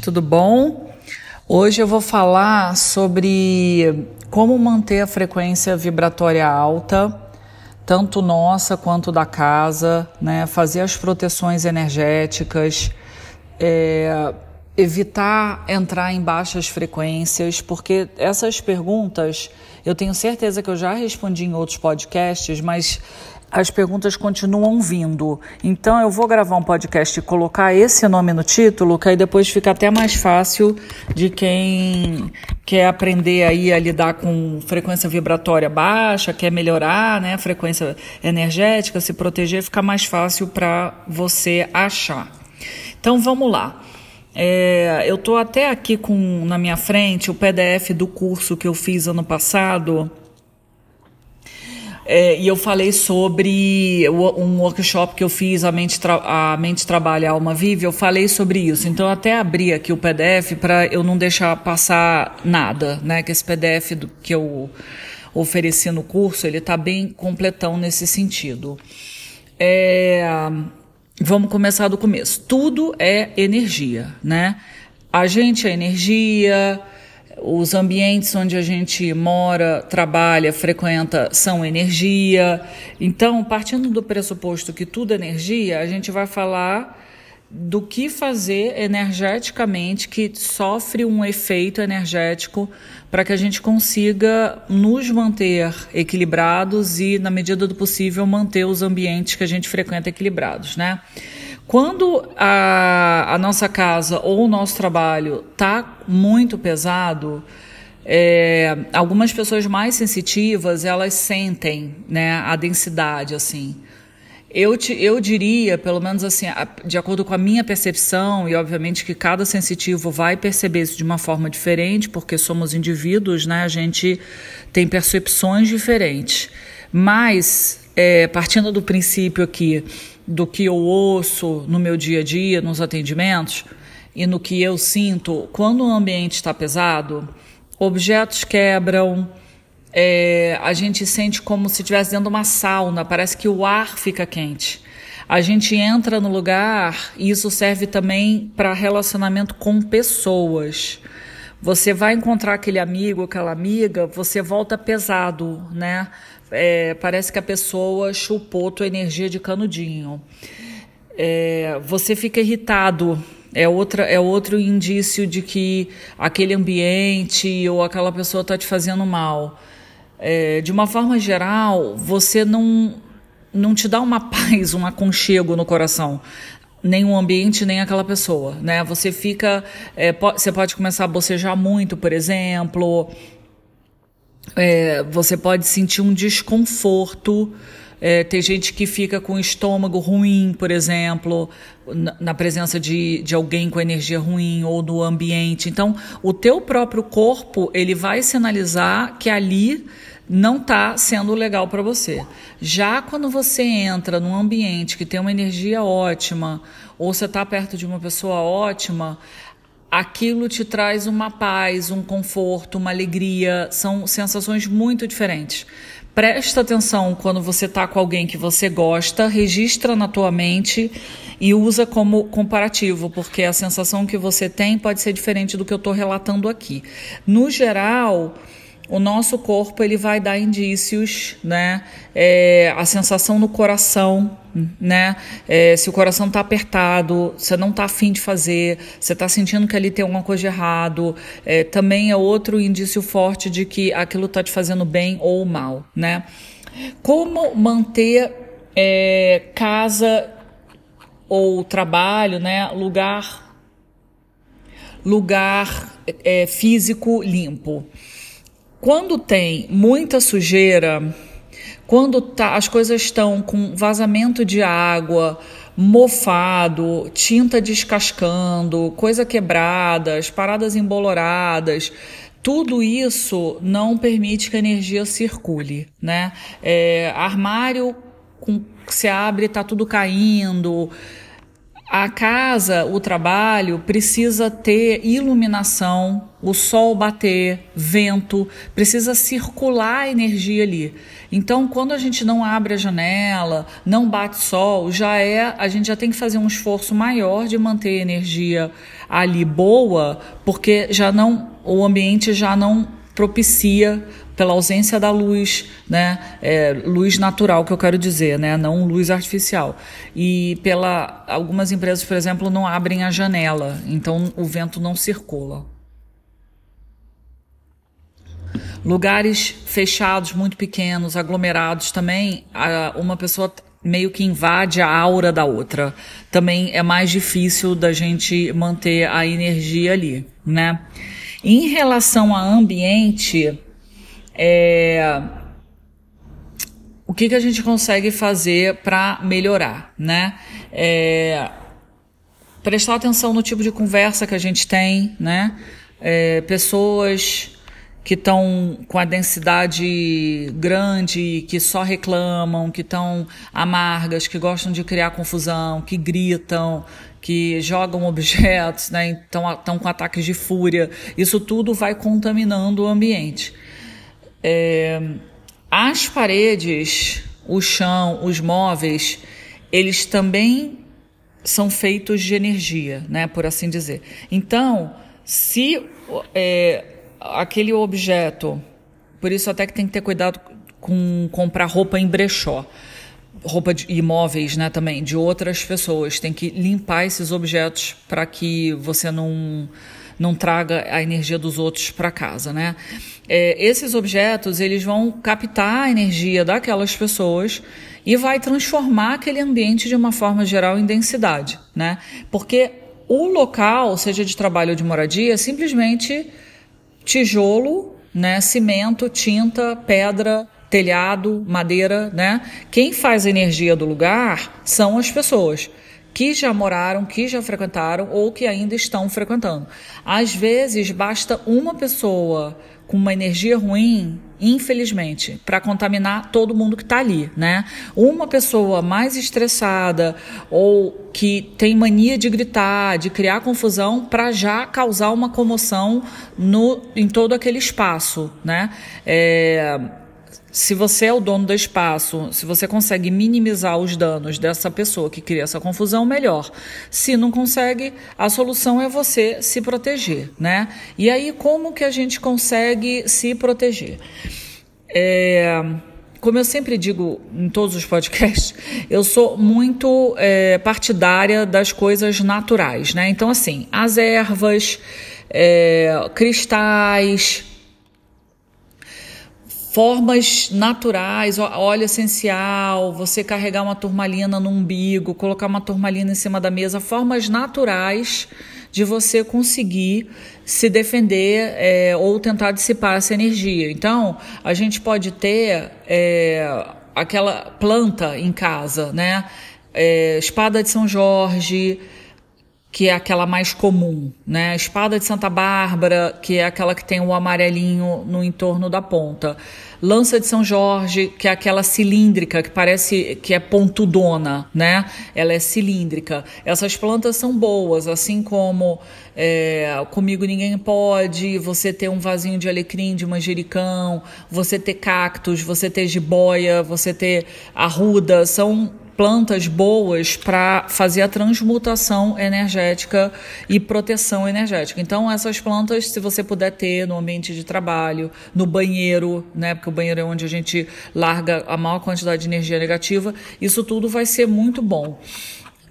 tudo bom? Hoje eu vou falar sobre como manter a frequência vibratória alta, tanto nossa quanto da casa, né? Fazer as proteções energéticas, é, evitar entrar em baixas frequências, porque essas perguntas eu tenho certeza que eu já respondi em outros podcasts, mas as perguntas continuam vindo. Então eu vou gravar um podcast e colocar esse nome no título, que aí depois fica até mais fácil de quem quer aprender aí a lidar com frequência vibratória baixa, quer melhorar, né, frequência energética, se proteger, fica mais fácil para você achar. Então vamos lá. É, eu estou até aqui com na minha frente o PDF do curso que eu fiz ano passado é, e eu falei sobre um workshop que eu fiz, A Mente, Tra a Mente Trabalha, a Alma Vive, eu falei sobre isso. Então, eu até abri aqui o PDF para eu não deixar passar nada, né? Que esse PDF do, que eu ofereci no curso, ele está bem completão nesse sentido. É, vamos começar do começo. Tudo é energia, né? A gente é energia, os ambientes onde a gente mora, trabalha, frequenta são energia. Então, partindo do pressuposto que tudo é energia, a gente vai falar do que fazer energeticamente que sofre um efeito energético para que a gente consiga nos manter equilibrados e, na medida do possível, manter os ambientes que a gente frequenta equilibrados, né? Quando a, a nossa casa ou o nosso trabalho está muito pesado, é, algumas pessoas mais sensitivas elas sentem né, a densidade assim. Eu, te, eu diria, pelo menos assim, de acordo com a minha percepção, e obviamente que cada sensitivo vai perceber isso de uma forma diferente, porque somos indivíduos, né? A gente tem percepções diferentes. Mas, é, partindo do princípio aqui do que eu ouço no meu dia a dia, nos atendimentos, e no que eu sinto, quando o ambiente está pesado, objetos quebram, é, a gente sente como se estivesse dentro de uma sauna, parece que o ar fica quente. A gente entra no lugar e isso serve também para relacionamento com pessoas. Você vai encontrar aquele amigo, aquela amiga, você volta pesado, né? É, parece que a pessoa chupou tua energia de canudinho. É, você fica irritado. É, outra, é outro indício de que aquele ambiente ou aquela pessoa está te fazendo mal. É, de uma forma geral, você não, não te dá uma paz, um aconchego no coração nem o ambiente, nem aquela pessoa, né? Você fica, é, você pode começar a bocejar muito, por exemplo, é, você pode sentir um desconforto. É, tem gente que fica com o estômago ruim, por exemplo, na, na, presença de, de alguém com energia ruim ou do ambiente. Então, o teu próprio corpo ele vai sinalizar que ali não está sendo legal para você. Já quando você entra num ambiente que tem uma energia ótima, ou você está perto de uma pessoa ótima, aquilo te traz uma paz, um conforto, uma alegria. São sensações muito diferentes. Presta atenção quando você está com alguém que você gosta, registra na tua mente e usa como comparativo, porque a sensação que você tem pode ser diferente do que eu estou relatando aqui. No geral, o nosso corpo ele vai dar indícios, né? É, a sensação no coração, né? É, se o coração está apertado, você não está afim de fazer, você está sentindo que ali tem alguma coisa de errado, é, também é outro indício forte de que aquilo está te fazendo bem ou mal, né? Como manter é, casa ou trabalho, né? Lugar, lugar é, físico limpo. Quando tem muita sujeira, quando tá, as coisas estão com vazamento de água, mofado, tinta descascando, coisa quebrada, as paradas emboloradas, tudo isso não permite que a energia circule, né? É, armário com, se abre, está tudo caindo, a casa, o trabalho precisa ter iluminação, o sol bater, vento, precisa circular a energia ali. Então, quando a gente não abre a janela, não bate sol, já é, a gente já tem que fazer um esforço maior de manter a energia ali boa, porque já não o ambiente já não propicia pela ausência da luz, né? É, luz natural que eu quero dizer, né? Não luz artificial. E pela algumas empresas, por exemplo, não abrem a janela, então o vento não circula. Lugares fechados, muito pequenos, aglomerados também, uma pessoa meio que invade a aura da outra. Também é mais difícil da gente manter a energia ali, né? Em relação a ambiente, é, o que, que a gente consegue fazer para melhorar, né? É, prestar atenção no tipo de conversa que a gente tem, né? É, pessoas que estão com a densidade grande, que só reclamam, que estão amargas, que gostam de criar confusão, que gritam, que jogam objetos, né? Estão com ataques de fúria. Isso tudo vai contaminando o ambiente. É, as paredes, o chão, os móveis, eles também são feitos de energia, né, por assim dizer. Então, se é, aquele objeto, por isso até que tem que ter cuidado com comprar roupa em brechó, roupa de imóveis, né, também de outras pessoas, tem que limpar esses objetos para que você não não traga a energia dos outros para casa, né? É, esses objetos eles vão captar a energia daquelas pessoas e vai transformar aquele ambiente de uma forma geral em densidade, né? Porque o local, seja de trabalho ou de moradia, é simplesmente tijolo, né, cimento, tinta, pedra, telhado, madeira, né? Quem faz a energia do lugar são as pessoas que já moraram, que já frequentaram ou que ainda estão frequentando. Às vezes basta uma pessoa com uma energia ruim, infelizmente, para contaminar todo mundo que está ali, né? Uma pessoa mais estressada ou que tem mania de gritar, de criar confusão, para já causar uma comoção no, em todo aquele espaço, né? É, se você é o dono do espaço, se você consegue minimizar os danos dessa pessoa que cria essa confusão, melhor. Se não consegue, a solução é você se proteger, né? E aí, como que a gente consegue se proteger? É, como eu sempre digo em todos os podcasts, eu sou muito é, partidária das coisas naturais, né? Então, assim, as ervas, é, cristais, formas naturais, óleo essencial, você carregar uma turmalina no umbigo, colocar uma turmalina em cima da mesa, formas naturais de você conseguir se defender é, ou tentar dissipar essa energia. Então, a gente pode ter é, aquela planta em casa, né? É, espada de São Jorge, que é aquela mais comum, né? A espada de Santa Bárbara, que é aquela que tem o amarelinho no entorno da ponta. Lança de São Jorge, que é aquela cilíndrica, que parece que é pontudona, né? Ela é cilíndrica. Essas plantas são boas, assim como é, Comigo Ninguém Pode, você ter um vasinho de alecrim, de manjericão, você ter cactos, você ter jiboia, você ter arruda, são plantas boas para fazer a transmutação energética e proteção energética. Então, essas plantas, se você puder ter no ambiente de trabalho, no banheiro, né, porque o banheiro é onde a gente larga a maior quantidade de energia negativa, isso tudo vai ser muito bom.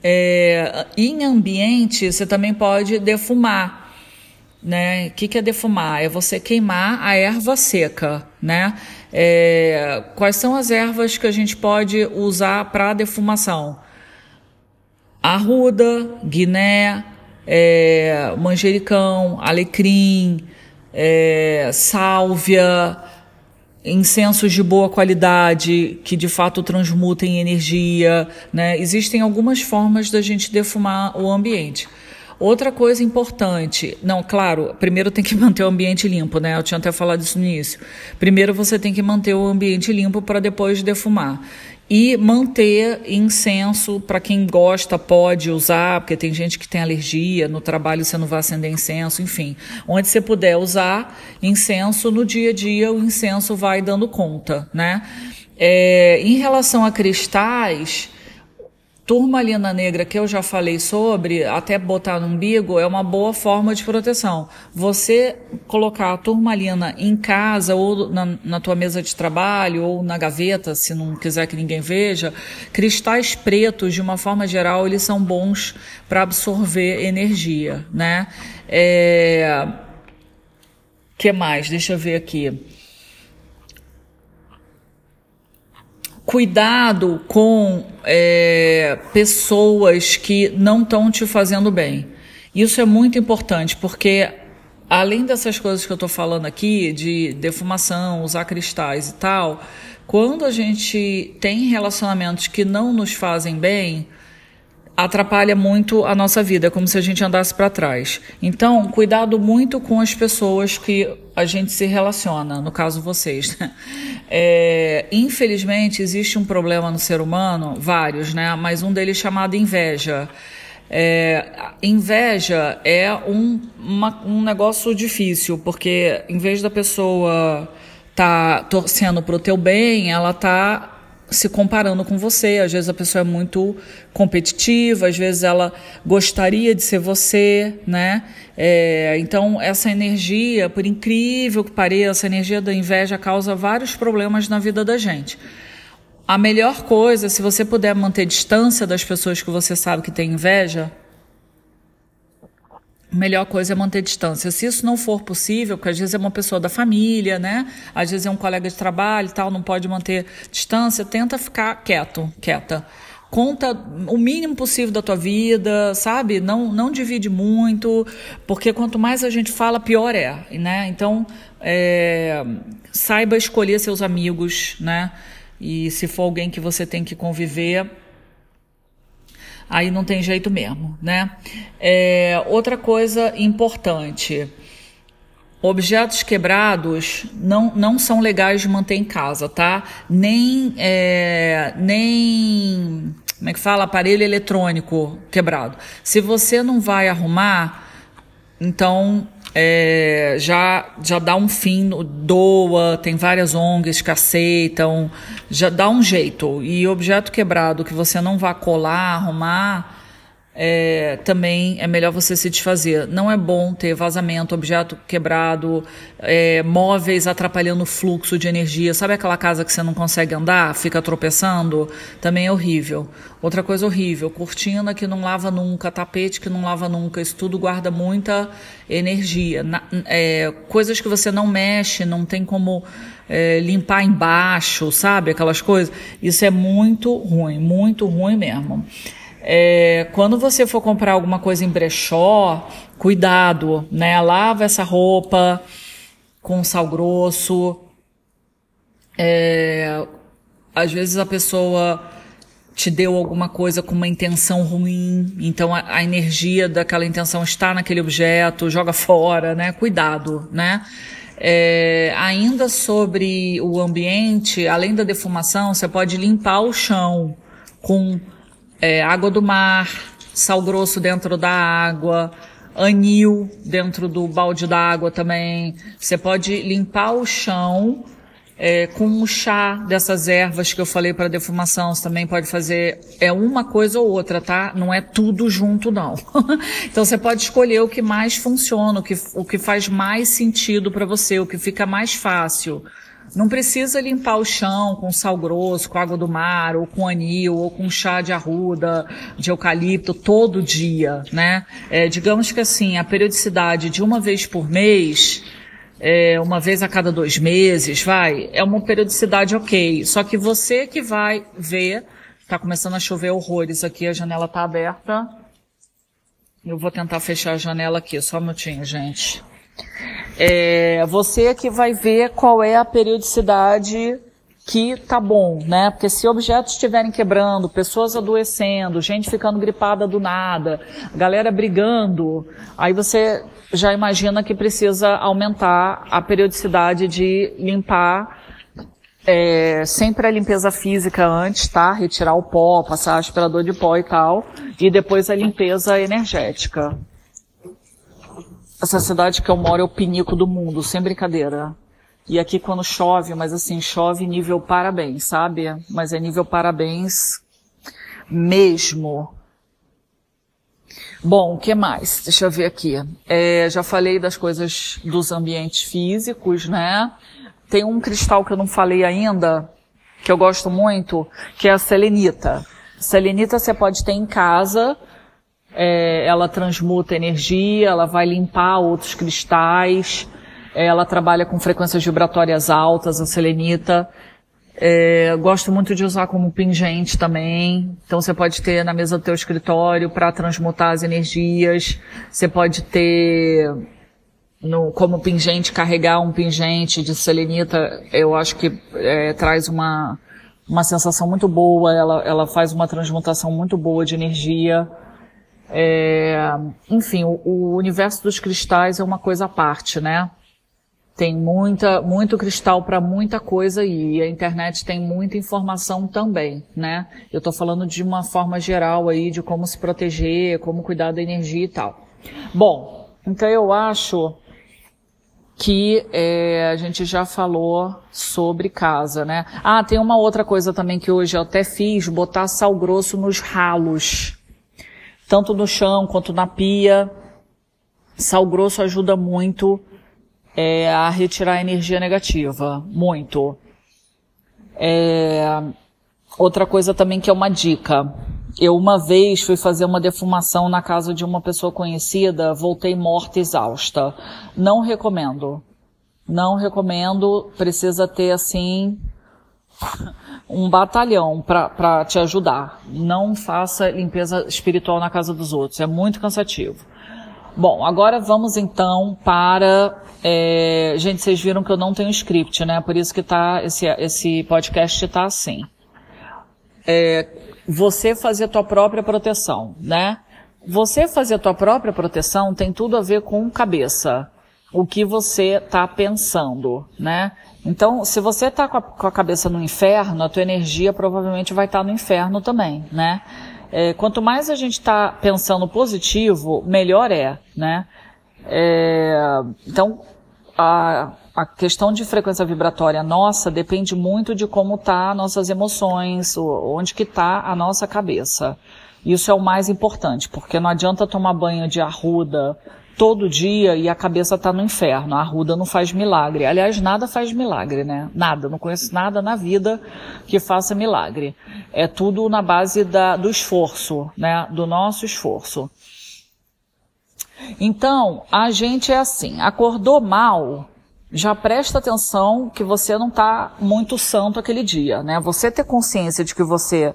É, em ambiente, você também pode defumar né? O que, que é defumar? É você queimar a erva seca, né? É, quais são as ervas que a gente pode usar para defumação? Arruda, guiné, é, manjericão, alecrim, é, sálvia, incensos de boa qualidade que de fato transmutem energia, né? Existem algumas formas da gente defumar o ambiente. Outra coisa importante, não, claro, primeiro tem que manter o ambiente limpo, né? Eu tinha até falado isso no início. Primeiro você tem que manter o ambiente limpo para depois defumar. e manter incenso para quem gosta pode usar, porque tem gente que tem alergia, no trabalho você não vai acender incenso, enfim. Onde você puder usar incenso no dia a dia, o incenso vai dando conta, né? É, em relação a cristais, turmalina negra que eu já falei sobre, até botar no umbigo, é uma boa forma de proteção. Você colocar a turmalina em casa ou na, na tua mesa de trabalho ou na gaveta, se não quiser que ninguém veja, cristais pretos, de uma forma geral, eles são bons para absorver energia, né? É... que mais? Deixa eu ver aqui. Cuidado com é, pessoas que não estão te fazendo bem. Isso é muito importante, porque além dessas coisas que eu estou falando aqui, de defumação, usar cristais e tal, quando a gente tem relacionamentos que não nos fazem bem, atrapalha muito a nossa vida, é como se a gente andasse para trás. Então, cuidado muito com as pessoas que a gente se relaciona, no caso vocês. Né? É, infelizmente, existe um problema no ser humano, vários, né? Mas um deles chamado inveja. É, inveja é um, uma, um negócio difícil, porque em vez da pessoa tá torcendo para o teu bem, ela tá se comparando com você. Às vezes a pessoa é muito competitiva, às vezes ela gostaria de ser você, né? É, então, essa energia, por incrível que pareça, a energia da inveja causa vários problemas na vida da gente. A melhor coisa, se você puder manter distância das pessoas que você sabe que tem inveja, melhor coisa é manter distância. Se isso não for possível, porque às vezes é uma pessoa da família, né? Às vezes é um colega de trabalho e tal, não pode manter distância, tenta ficar quieto, quieta. Conta o mínimo possível da tua vida, sabe? Não, não divide muito, porque quanto mais a gente fala, pior é, né? Então, é, saiba escolher seus amigos, né? E se for alguém que você tem que conviver, aí não tem jeito mesmo, né? É, outra coisa importante. Objetos quebrados não, não são legais de manter em casa, tá? Nem, é, nem, como é que fala? Aparelho eletrônico quebrado. Se você não vai arrumar, então é, já, já dá um fim, doa, tem várias ONGs que aceitam, já dá um jeito. E objeto quebrado que você não vá colar, arrumar, é, também é melhor você se desfazer. Não é bom ter vazamento, objeto quebrado, é, móveis atrapalhando o fluxo de energia. Sabe aquela casa que você não consegue andar, fica tropeçando? Também é horrível. Outra coisa horrível, cortina que não lava nunca, tapete que não lava nunca. Isso tudo guarda muita energia. Na, é, coisas que você não mexe, não tem como é, limpar embaixo, sabe? Aquelas coisas. Isso é muito ruim, muito ruim mesmo. É, quando você for comprar alguma coisa em brechó, cuidado, né? Lava essa roupa com sal grosso. É, às vezes a pessoa te deu alguma coisa com uma intenção ruim, então a, a, energia daquela intenção está naquele objeto, joga fora, né? Cuidado, né? É, ainda sobre o ambiente, além da defumação, você pode limpar o chão com é, água do mar, sal grosso dentro da água, anil dentro do balde d'água também. Você pode limpar o chão é, com um chá dessas ervas que eu falei para defumação. Você também pode fazer é uma coisa ou outra, tá? Não é tudo junto não. então você pode escolher o que mais funciona, o que, o que faz mais sentido para você, o que fica mais fácil. Não precisa limpar o chão com sal grosso, com água do mar, ou com anil, ou com chá de arruda, de eucalipto todo dia, né? É, digamos que assim, a periodicidade de uma vez por mês, é, uma vez a cada dois meses, vai, é uma periodicidade ok. Só que você que vai ver, tá começando a chover horrores aqui, a janela tá aberta. Eu vou tentar fechar a janela aqui, só um minutinho, gente. É, você que vai ver qual é a periodicidade que tá bom, né? Porque se objetos estiverem quebrando, pessoas adoecendo, gente ficando gripada do nada, galera brigando, aí você já imagina que precisa aumentar a periodicidade de limpar É, sempre a limpeza física antes, tá? Retirar o pó, passar aspirador de pó e tal. E depois a limpeza energética. Essa cidade que eu moro é o pinico do mundo, sem brincadeira. E aqui quando chove, mas assim, chove nível parabéns, sabe? Mas é nível parabéns mesmo. Bom, o que mais? Deixa eu ver aqui. É, já falei das coisas dos ambientes físicos, né? Tem um cristal que eu não falei ainda, que eu gosto muito, que é a selenita. Selenita você pode ter em casa, é, ela transmuta energia, ela vai limpar outros cristais, é, ela trabalha com frequências vibratórias altas, a selenita. É, gosto muito de usar como pingente também. Então você pode ter na mesa do teu escritório para transmutar as energias. Você pode ter no, como pingente, carregar um pingente de selenita. Eu acho que é, traz uma, uma sensação muito boa. Ela, ela faz uma transmutação muito boa de energia. É, enfim, o, o universo dos cristais é uma coisa à parte, né? Tem muita, muito cristal para muita coisa e a internet tem muita informação também, né? Eu estou falando de uma forma geral aí de como se proteger, como cuidar da energia e tal. Bom, então eu acho que é, a gente já falou sobre casa, né? Ah, tem uma outra coisa também que hoje eu até fiz, botar sal grosso nos ralos, tanto no chão quanto na pia. Sal grosso ajuda muito é, a retirar a energia negativa, muito. É, outra coisa também que é uma dica. Eu uma vez fui fazer uma defumação na casa de uma pessoa conhecida, voltei morta, exausta. Não recomendo. Não recomendo. Precisa ter assim um batalhão para te ajudar. Não faça limpeza espiritual na casa dos outros. É muito cansativo. Bom, agora vamos então para. É, gente, vocês viram que eu não tenho script, né? Por isso que tá esse, esse podcast tá assim. É, você fazer tua própria proteção, né? Você fazer tua própria proteção tem tudo a ver com cabeça. O que você está pensando, né? Então, se você está com, com, a cabeça no inferno, a tua energia provavelmente vai estar tá no inferno também, né? É, quanto mais a gente está pensando positivo, melhor é, né? É, então, a, a questão de frequência vibratória nossa depende muito de como tá nossas emoções, onde que tá a nossa cabeça. Isso é o mais importante, porque não adianta tomar banho de arruda todo dia e a cabeça tá no inferno. A arruda não faz milagre. Aliás, nada faz milagre, né? Nada. Não conheço nada na vida que faça milagre. É tudo na base da, do esforço, né? Do nosso esforço. Então, a gente é assim, acordou mal, já presta atenção que você não está muito santo aquele dia, né? Você ter consciência de que você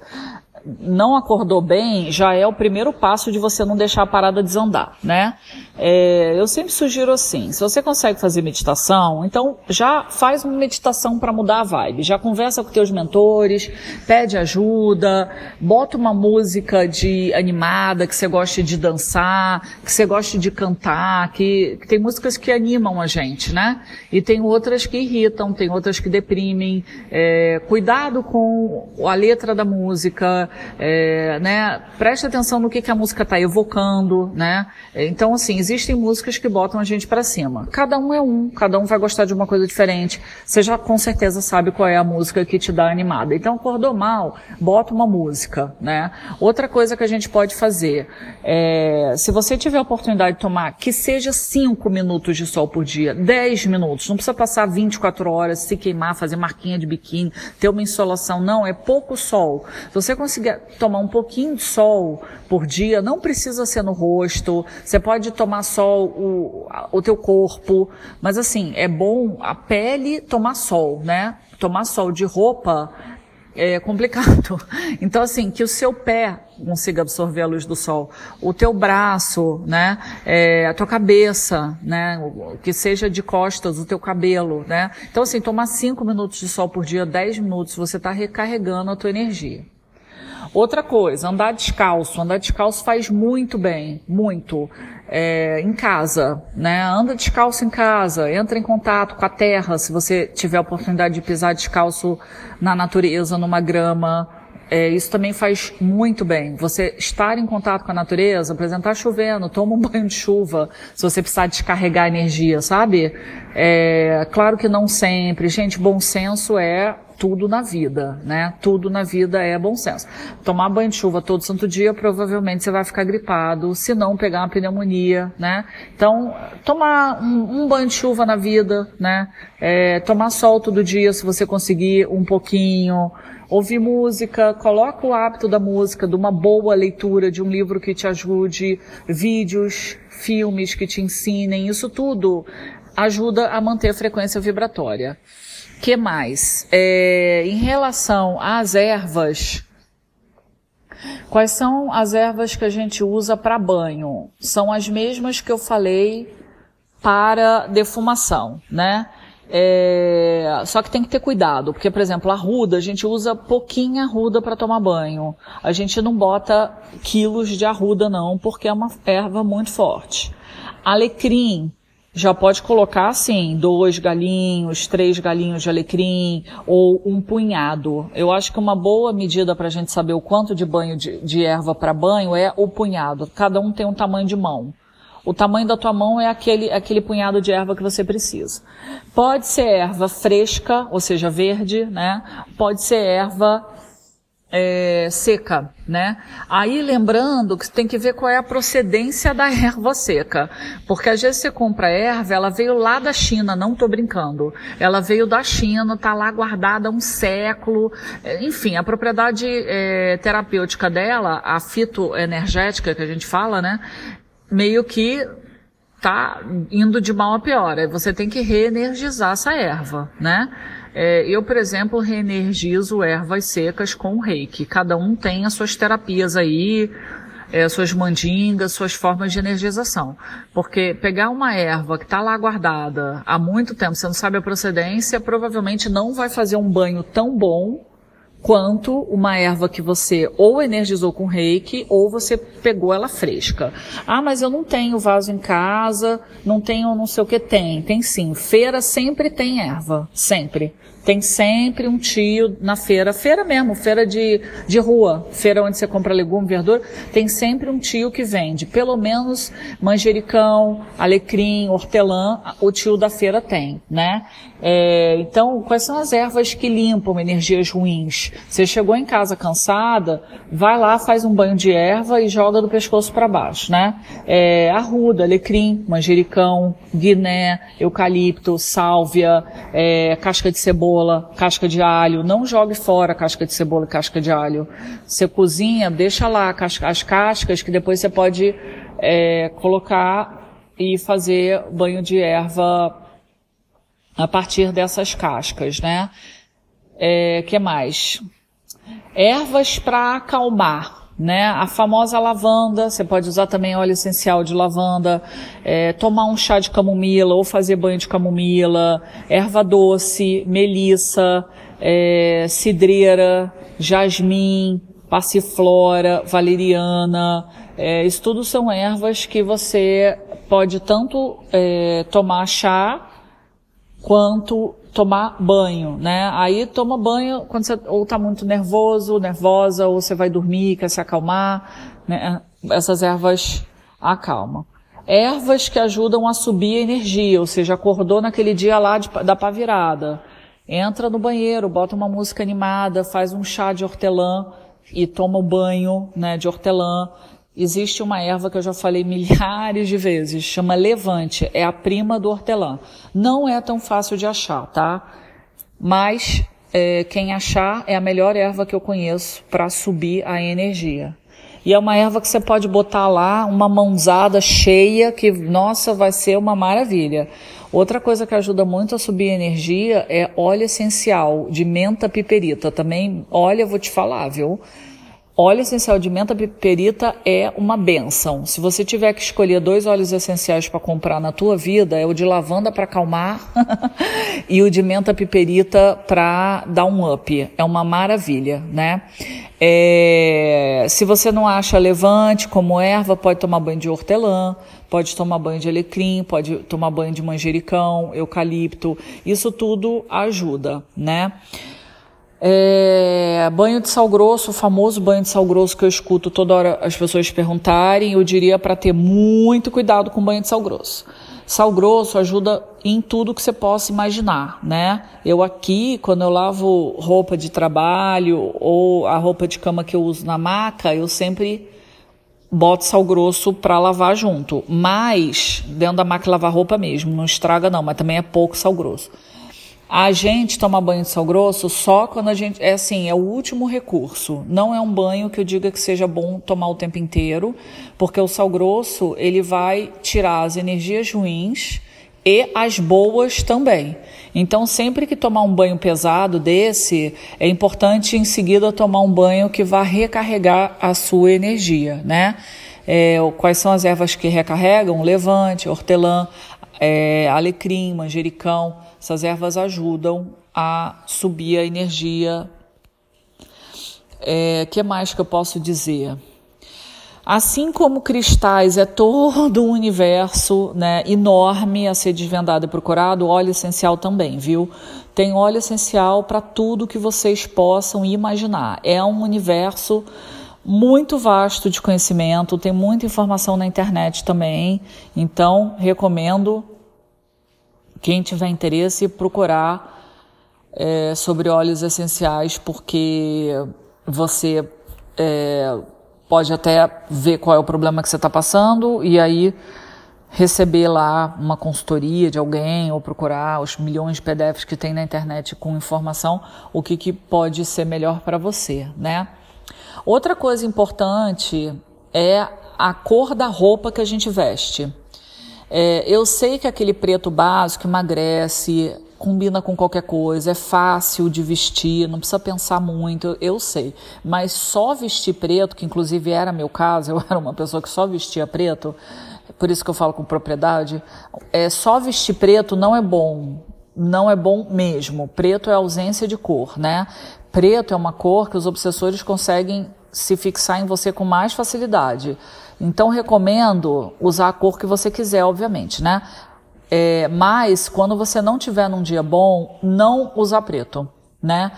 não acordou bem, já é o primeiro passo de você não deixar a parada desandar, né? É, eu sempre sugiro assim, se você consegue fazer meditação, então já faz uma meditação para mudar a vibe, já conversa com teus mentores, pede ajuda, bota uma música de animada que você goste de dançar, que você goste de cantar, que, que tem músicas que animam a gente, né? E tem outras que irritam, tem outras que deprimem. É, cuidado com a letra da música, é, né? Preste atenção no que, que a música está evocando, né? Então, assim, existem músicas que botam a gente para cima. Cada um é um, cada um vai gostar de uma coisa diferente. Você já com certeza sabe qual é a música que te dá animada. Então, acordou mal, bota uma música, né? Outra coisa que a gente pode fazer é, se você tiver a oportunidade de tomar, que seja 5 minutos de sol por dia, 10 minutos, não precisa passar 24 horas, se queimar, fazer marquinha de biquíni, ter uma insolação, não, é pouco sol. Se você conseguir tomar um pouquinho de sol por dia, não precisa ser no rosto, você pode tomar sol o, o teu corpo, mas assim, é bom a pele tomar sol, né? Tomar sol de roupa é complicado. Então, assim, que o seu pé consiga absorver a luz do sol, o teu braço, né, é, a tua cabeça, né, que seja de costas, o teu cabelo, né. Então, assim, tomar 5 minutos de sol por dia, 10 minutos, você está recarregando a tua energia. Outra coisa, andar descalço. Andar descalço faz muito bem, muito. É, em casa, né? Anda descalço em casa, entra em contato com a terra, se você tiver a oportunidade de pisar descalço na natureza, numa grama, é, isso também faz muito bem. Você estar em contato com a natureza, exemplo, tá chovendo, toma um banho de chuva, se você precisar descarregar energia, sabe? É, claro que não sempre. Gente, bom senso é tudo na vida, né? Tudo na vida é bom senso. Tomar banho de chuva todo santo dia, provavelmente você vai ficar gripado, se não pegar uma pneumonia, né? Então, tomar um, um banho de chuva na vida, né? É, tomar sol todo dia, se você conseguir um pouquinho, ouvir música, coloca o hábito da música, de uma boa leitura, de um livro que te ajude, vídeos, filmes que te ensinem, isso tudo ajuda a manter a frequência vibratória. Que mais? É, em relação às ervas, quais são as ervas que a gente usa para banho? São as mesmas que eu falei para defumação, né? É, só que tem que ter cuidado, porque, por exemplo, a ruda, a gente usa pouquinha arruda para tomar banho. A gente não bota quilos de arruda, não, porque é uma erva muito forte. Alecrim, já pode colocar assim, dois galinhos, três galinhos de alecrim ou um punhado. Eu acho que uma boa medida para a gente saber o quanto de banho de, de erva para banho é o punhado. Cada um tem um tamanho de mão. O tamanho da tua mão é aquele, aquele punhado de erva que você precisa. Pode ser erva fresca, ou seja, verde, né? Pode ser erva é, seca, né? Aí lembrando que tem que ver qual é a procedência da erva seca, porque às vezes você compra erva, ela veio lá da China, não tô brincando. Ela veio da China, tá lá guardada há um século. É, enfim, a propriedade é, terapêutica dela, a fitoenergética que a gente fala, né? Meio que tá indo de mal a pior. Você tem que reenergizar essa erva, né? É, eu, por exemplo, reenergizo ervas secas com reiki. Cada um tem as suas terapias aí, é, suas mandingas, suas formas de energização. Porque pegar uma erva que está lá guardada há muito tempo, você não sabe a procedência, provavelmente não vai fazer um banho tão bom quanto uma erva que você ou energizou com reiki ou você pegou ela fresca. Ah, mas eu não tenho vaso em casa, não tenho não sei o que tem. Tem sim. Feira sempre tem erva, sempre. Tem sempre um tio na feira, feira mesmo, feira de, de rua, feira onde você compra legume, verdura, tem sempre um tio que vende, pelo menos manjericão, alecrim, hortelã, o tio da feira tem, né? É, então, quais são as ervas que limpam energias ruins? Você chegou em casa cansada, vai lá, faz um banho de erva e joga do pescoço para baixo, né? É, arruda, alecrim, manjericão, guiné, eucalipto, sálvia, é, casca de cebola, casca de alho. Não jogue fora casca de cebola e casca de alho. Você cozinha, deixa lá as cascas que depois você pode é, colocar e fazer banho de erva a partir dessas cascas, né? É, que mais? Ervas para acalmar, né? A famosa lavanda, você pode usar também óleo essencial de lavanda, é, tomar um chá de camomila ou fazer banho de camomila, erva doce, melissa, é, cidreira, jasmim, passiflora, valeriana, é, isso tudo são ervas que você pode tanto é, tomar chá quanto tomar banho, né? Aí toma banho quando você ou tá muito nervoso, nervosa, ou você vai dormir, quer se acalmar, né? Essas ervas acalmam. Ervas que ajudam a subir a energia, ou seja, acordou naquele dia lá de, da pá virada. Entra no banheiro, bota uma música animada, faz um chá de hortelã e toma o banho, né, de hortelã. Existe uma erva que eu já falei milhares de vezes, chama levante, é a prima do hortelã. Não é tão fácil de achar, tá? Mas é, quem achar é a melhor erva que eu conheço para subir a energia. E é uma erva que você pode botar lá uma mãozada cheia que, nossa, vai ser uma maravilha. Outra coisa que ajuda muito a subir a energia é óleo essencial de menta piperita. Também, olha, vou te falar, viu? Óleo essencial de menta piperita é uma benção. Se você tiver que escolher dois óleos essenciais para comprar na tua vida, é o de lavanda para acalmar e o de menta piperita para dar um up. É uma maravilha, né? É... Se você não acha levante como erva, pode tomar banho de hortelã, pode tomar banho de alecrim, pode tomar banho de manjericão, eucalipto. Isso tudo ajuda, né? É, banho de sal grosso, o famoso banho de sal grosso que eu escuto toda hora as pessoas perguntarem, eu diria para ter muito cuidado com banho de sal grosso. Sal grosso ajuda em tudo que você possa imaginar, né? Eu aqui, quando eu lavo roupa de trabalho ou a roupa de cama que eu uso na maca, eu sempre boto sal grosso para lavar junto. Mas dentro da máquina lavar roupa mesmo, não estraga não, mas também é pouco sal grosso. A gente toma banho de sal grosso só quando a gente. É assim, é o último recurso. Não é um banho que eu diga que seja bom tomar o tempo inteiro, porque o sal grosso ele vai tirar as energias ruins e as boas também. Então, sempre que tomar um banho pesado desse, é importante em seguida tomar um banho que vá recarregar a sua energia, né? É, quais são as ervas que recarregam? Levante, hortelã, é, alecrim, manjericão. Essas ervas ajudam a subir a energia. É, que mais que eu posso dizer? Assim como cristais é todo um universo né, enorme a ser desvendado e procurado, óleo essencial também, viu? Tem óleo essencial para tudo que vocês possam imaginar. É um universo muito vasto de conhecimento, tem muita informação na internet também. Então, recomendo quem tiver interesse, procurar é, sobre óleos essenciais, porque você é, pode até ver qual é o problema que você está passando e aí receber lá uma consultoria de alguém ou procurar os milhões de PDFs que tem na internet com informação, o que, que pode ser melhor para você, né? Outra coisa importante é a cor da roupa que a gente veste. É, eu sei que aquele preto básico emagrece, combina com qualquer coisa, é fácil de vestir, não precisa pensar muito, eu sei. Mas só vestir preto, que inclusive era meu caso, eu era uma pessoa que só vestia preto, por isso que eu falo com propriedade, é, só vestir preto não é bom. Não é bom mesmo. Preto é ausência de cor, né? Preto é uma cor que os obsessores conseguem se fixar em você com mais facilidade. Então recomendo usar a cor que você quiser, obviamente, né? É, mas quando você não tiver num dia bom, não usar preto, né?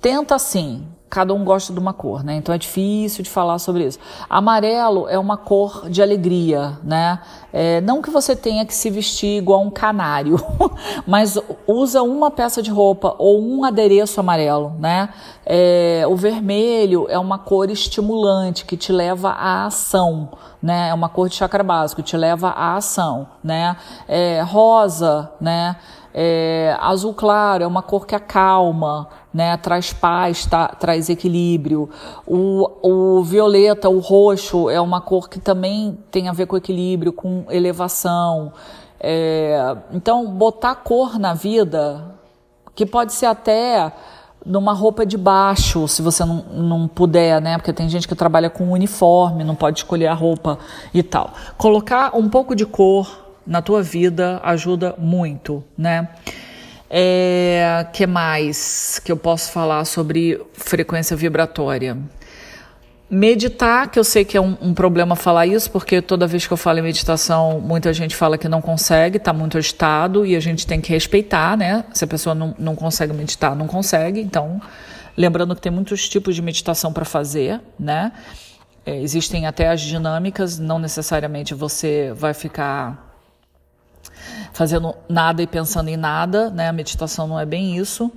Tenta assim, cada um gosta de uma cor, né? Então é difícil de falar sobre isso. Amarelo é uma cor de alegria, né? É, não que você tenha que se vestir igual um canário, mas usa uma peça de roupa ou um adereço amarelo, né? É, o vermelho é uma cor estimulante que te leva à ação, né? É uma cor de chakra básico, te leva à ação, né? É, rosa, né? É, azul claro é uma cor que acalma, né? Traz paz, tá, traz equilíbrio. O, o violeta, o roxo é uma cor que também tem a ver com equilíbrio, com elevação. É, então, botar cor na vida, que pode ser até numa roupa de baixo, se você não, não puder, né? Porque tem gente que trabalha com uniforme, não pode escolher a roupa e tal. Colocar um pouco de cor na tua vida ajuda muito, né? É, que mais que eu posso falar sobre frequência vibratória? Meditar, que eu sei que é um, um, problema falar isso, porque toda vez que eu falo em meditação, muita gente fala que não consegue, está muito agitado e a gente tem que respeitar, né? Se a pessoa não, não consegue meditar, não consegue. Então, lembrando que tem muitos tipos de meditação para fazer, né? É, existem até as dinâmicas, não necessariamente você vai ficar fazendo nada e pensando em nada, né? A meditação não é bem isso.